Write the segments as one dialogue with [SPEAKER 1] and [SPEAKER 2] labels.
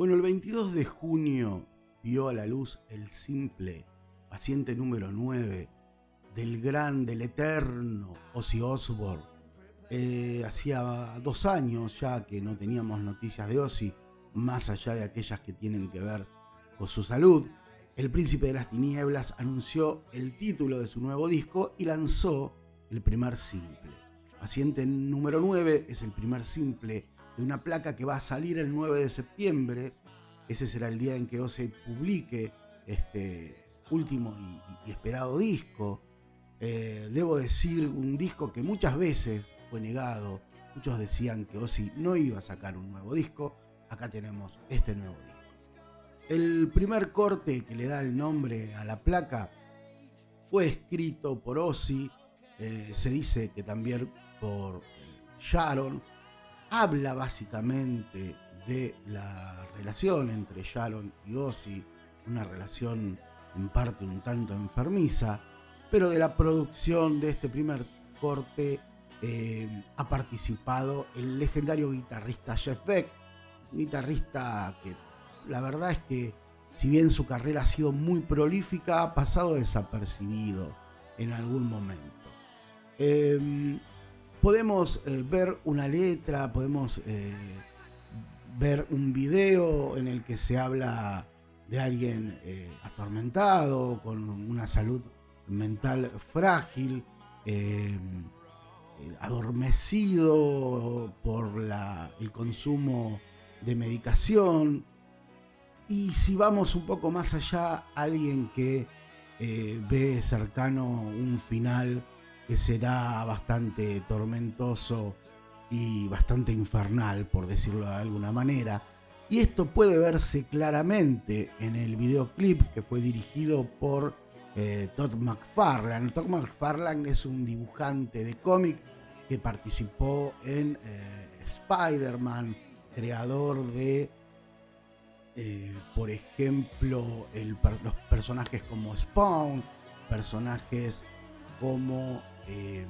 [SPEAKER 1] Bueno, el 22 de junio vio a la luz el simple paciente número 9 del gran, del eterno Ozzy Osbourne. Eh, hacía dos años ya que no teníamos noticias de Ozzy, más allá de aquellas que tienen que ver con su salud. El Príncipe de las Tinieblas anunció el título de su nuevo disco y lanzó el primer simple. Paciente número 9 es el primer simple de una placa que va a salir el 9 de septiembre. Ese será el día en que Ozzy publique este último y, esperado disco. Eh, debo decir, un disco que muchas veces fue negado. Muchos decían que Ozzy no iba a sacar un nuevo disco. Acá tenemos este nuevo disco. El primer corte que le da el nombre a la placa fue escrito por Ozzy. Eh, se dice que también por Sharon. Habla básicamente de la relación entre Sharon y Ozzy, una relación en parte un tanto enfermiza, pero de la producción de este primer corte eh, ha participado el legendario guitarrista Jeff Beck, guitarrista que la verdad es que si bien su carrera ha sido muy prolífica, ha pasado desapercibido en algún momento. Em, podemos eh, ver una letra, podemos eh, ver un video en el que se habla de alguien atormentado, con una salud mental frágil. Eh, adormecido por el consumo de medicación. Y si vamos un poco más allá, alguien que eh, ve cercano un final que será bastante tormentoso y bastante infernal, por decirlo de alguna manera. Y esto puede verse claramente en el videoclip que fue dirigido por eh, Todd McFarlane. Todd McFarlane es un dibujante de cómic que participó en eh, Spider-Man, creador de, eh, por ejemplo, los personajes como Spawn, personajes como em,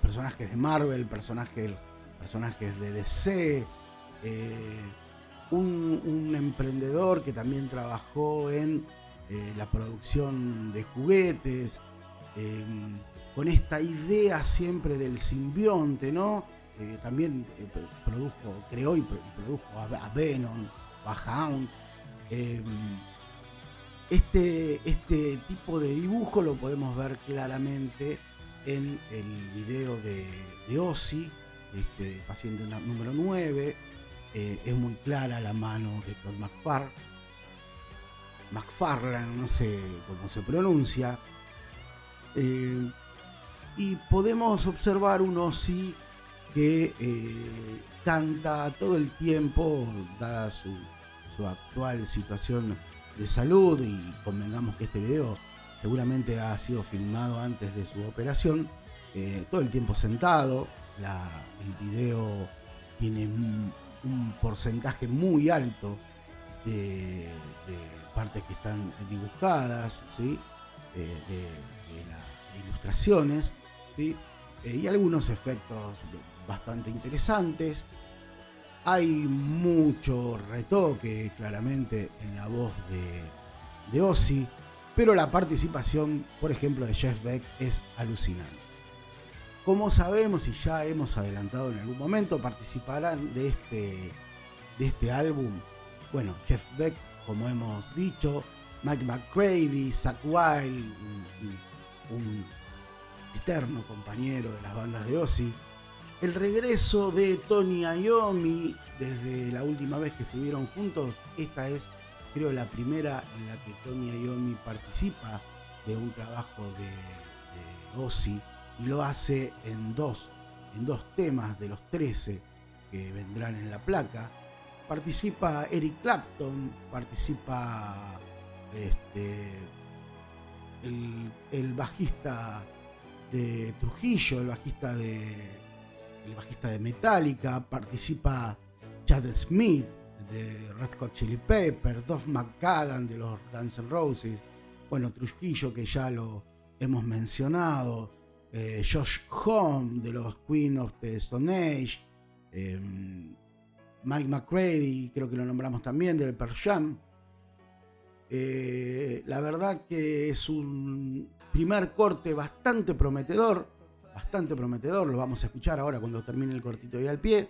[SPEAKER 1] personajes de Marvel, personajes, personajes de DC. Un, un, emprendedor que también trabajó en eh, la producción de juguetes, em, con esta idea siempre del simbionte, ¿no? también eh, produjo, creó y produjo a, Venom, a Hound. Este, este tipo de dibujo lo podemos ver claramente en el video de, de Ozzy, este paciente número 9. Eh, es muy clara la mano de Todd McFarlane McFarlane, no sé cómo se pronuncia. Eh, y podemos observar un Ozzy que eh, canta todo el tiempo, dada su, actual situación de salud, y convengamos que este video seguramente ha sido filmado antes de su operación, eh, todo el tiempo sentado. el video tiene un, porcentaje muy alto de partes que están dibujadas, ¿sí? Eh, de, las ilustraciones, ¿sí? Eh, y algunos efectos bastante interesantes. Hay mucho retoque claramente en la voz de, de Ozzy, pero la participación, por ejemplo, de Jeff Beck es alucinante. Como sabemos y ya hemos adelantado en algún momento, participarán de este, de este álbum, bueno, Jeff Beck como hemos dicho, Mike McCready, Zach Wild, un, eterno compañero de las bandas de Ozzy. El regreso de Tony Iommi desde la última vez que estuvieron juntos, esta es creo la primera en la que Tony Iommi participa de un trabajo de, de Ozzy y lo hace en dos, en dos temas de los 13 que vendrán en la placa. Participa Eric Clapton, participa este, el, bajista de Trujillo, el bajista de, el bajista de Metallica, participa Chad Smith de Red Hot Chili Peppers, Duff McKagan de los Guns N' Roses, bueno, Trujillo que ya lo hemos mencionado, eh, Josh Home de los Queen of the Stone Age, em, Mike McCready, creo que lo nombramos también, del Per Jam. Eh, la verdad que es un primer corte bastante prometedor, bastante prometedor, lo vamos a escuchar ahora cuando termine el cortito y al pie.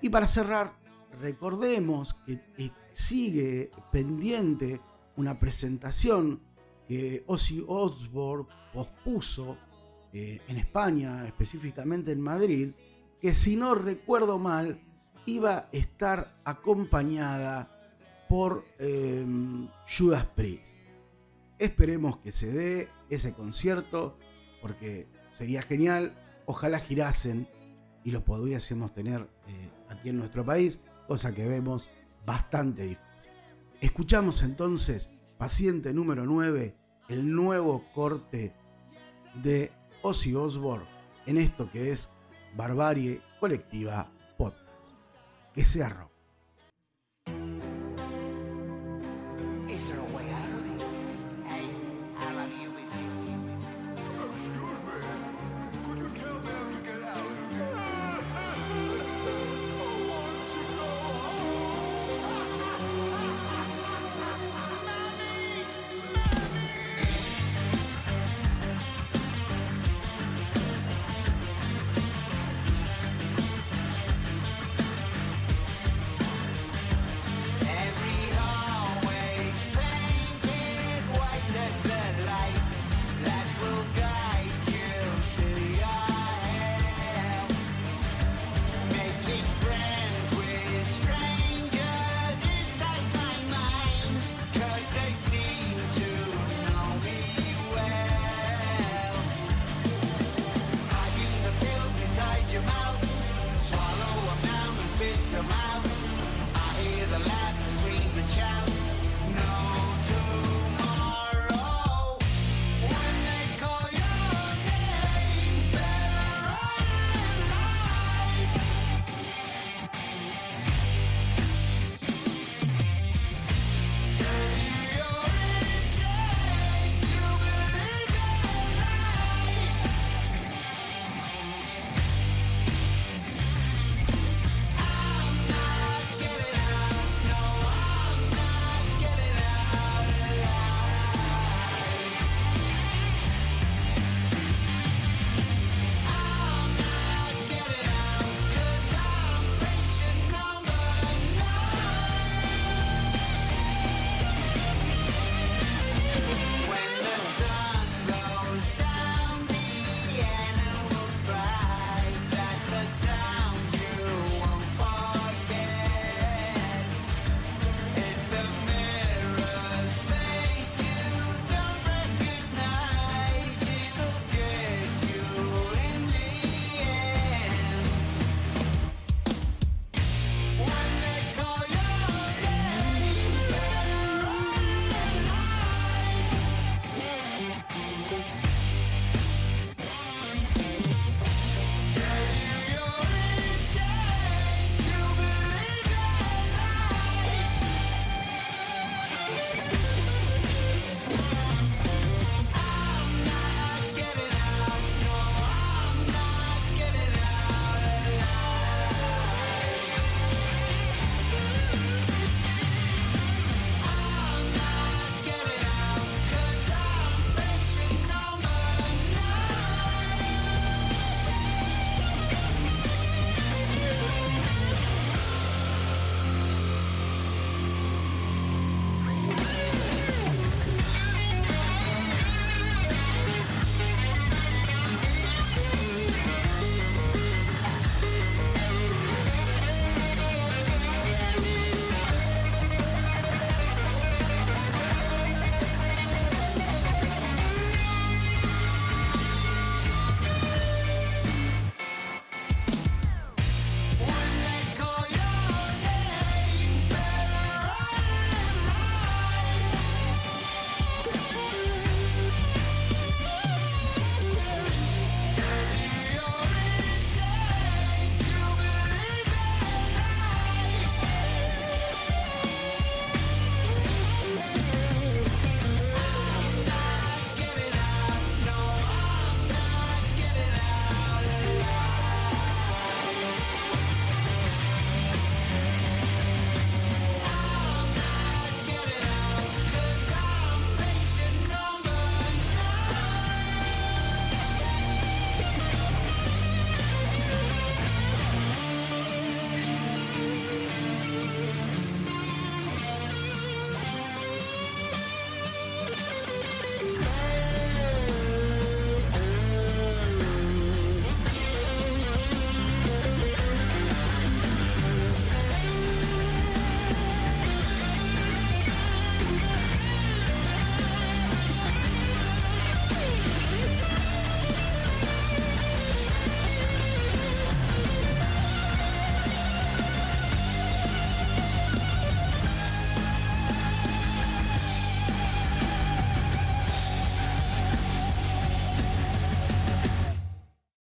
[SPEAKER 1] Y para cerrar, recordemos que sigue pendiente una presentación que Ozzy Osbourne pospuso eh, en España, específicamente en Madrid, que si no recuerdo mal, iba a estar acompañada por eh, Judas Priest. Esperemos que se dé ese concierto, porque sería genial. Ojalá girasen y lo pudiésemos tener eh, aquí en nuestro país, cosa que vemos bastante difícil. Escuchamos entonces, paciente número 9, el nuevo corte de Ozzy Osbourne en esto que es Barbarie Colectiva Podcast. Que sea rock.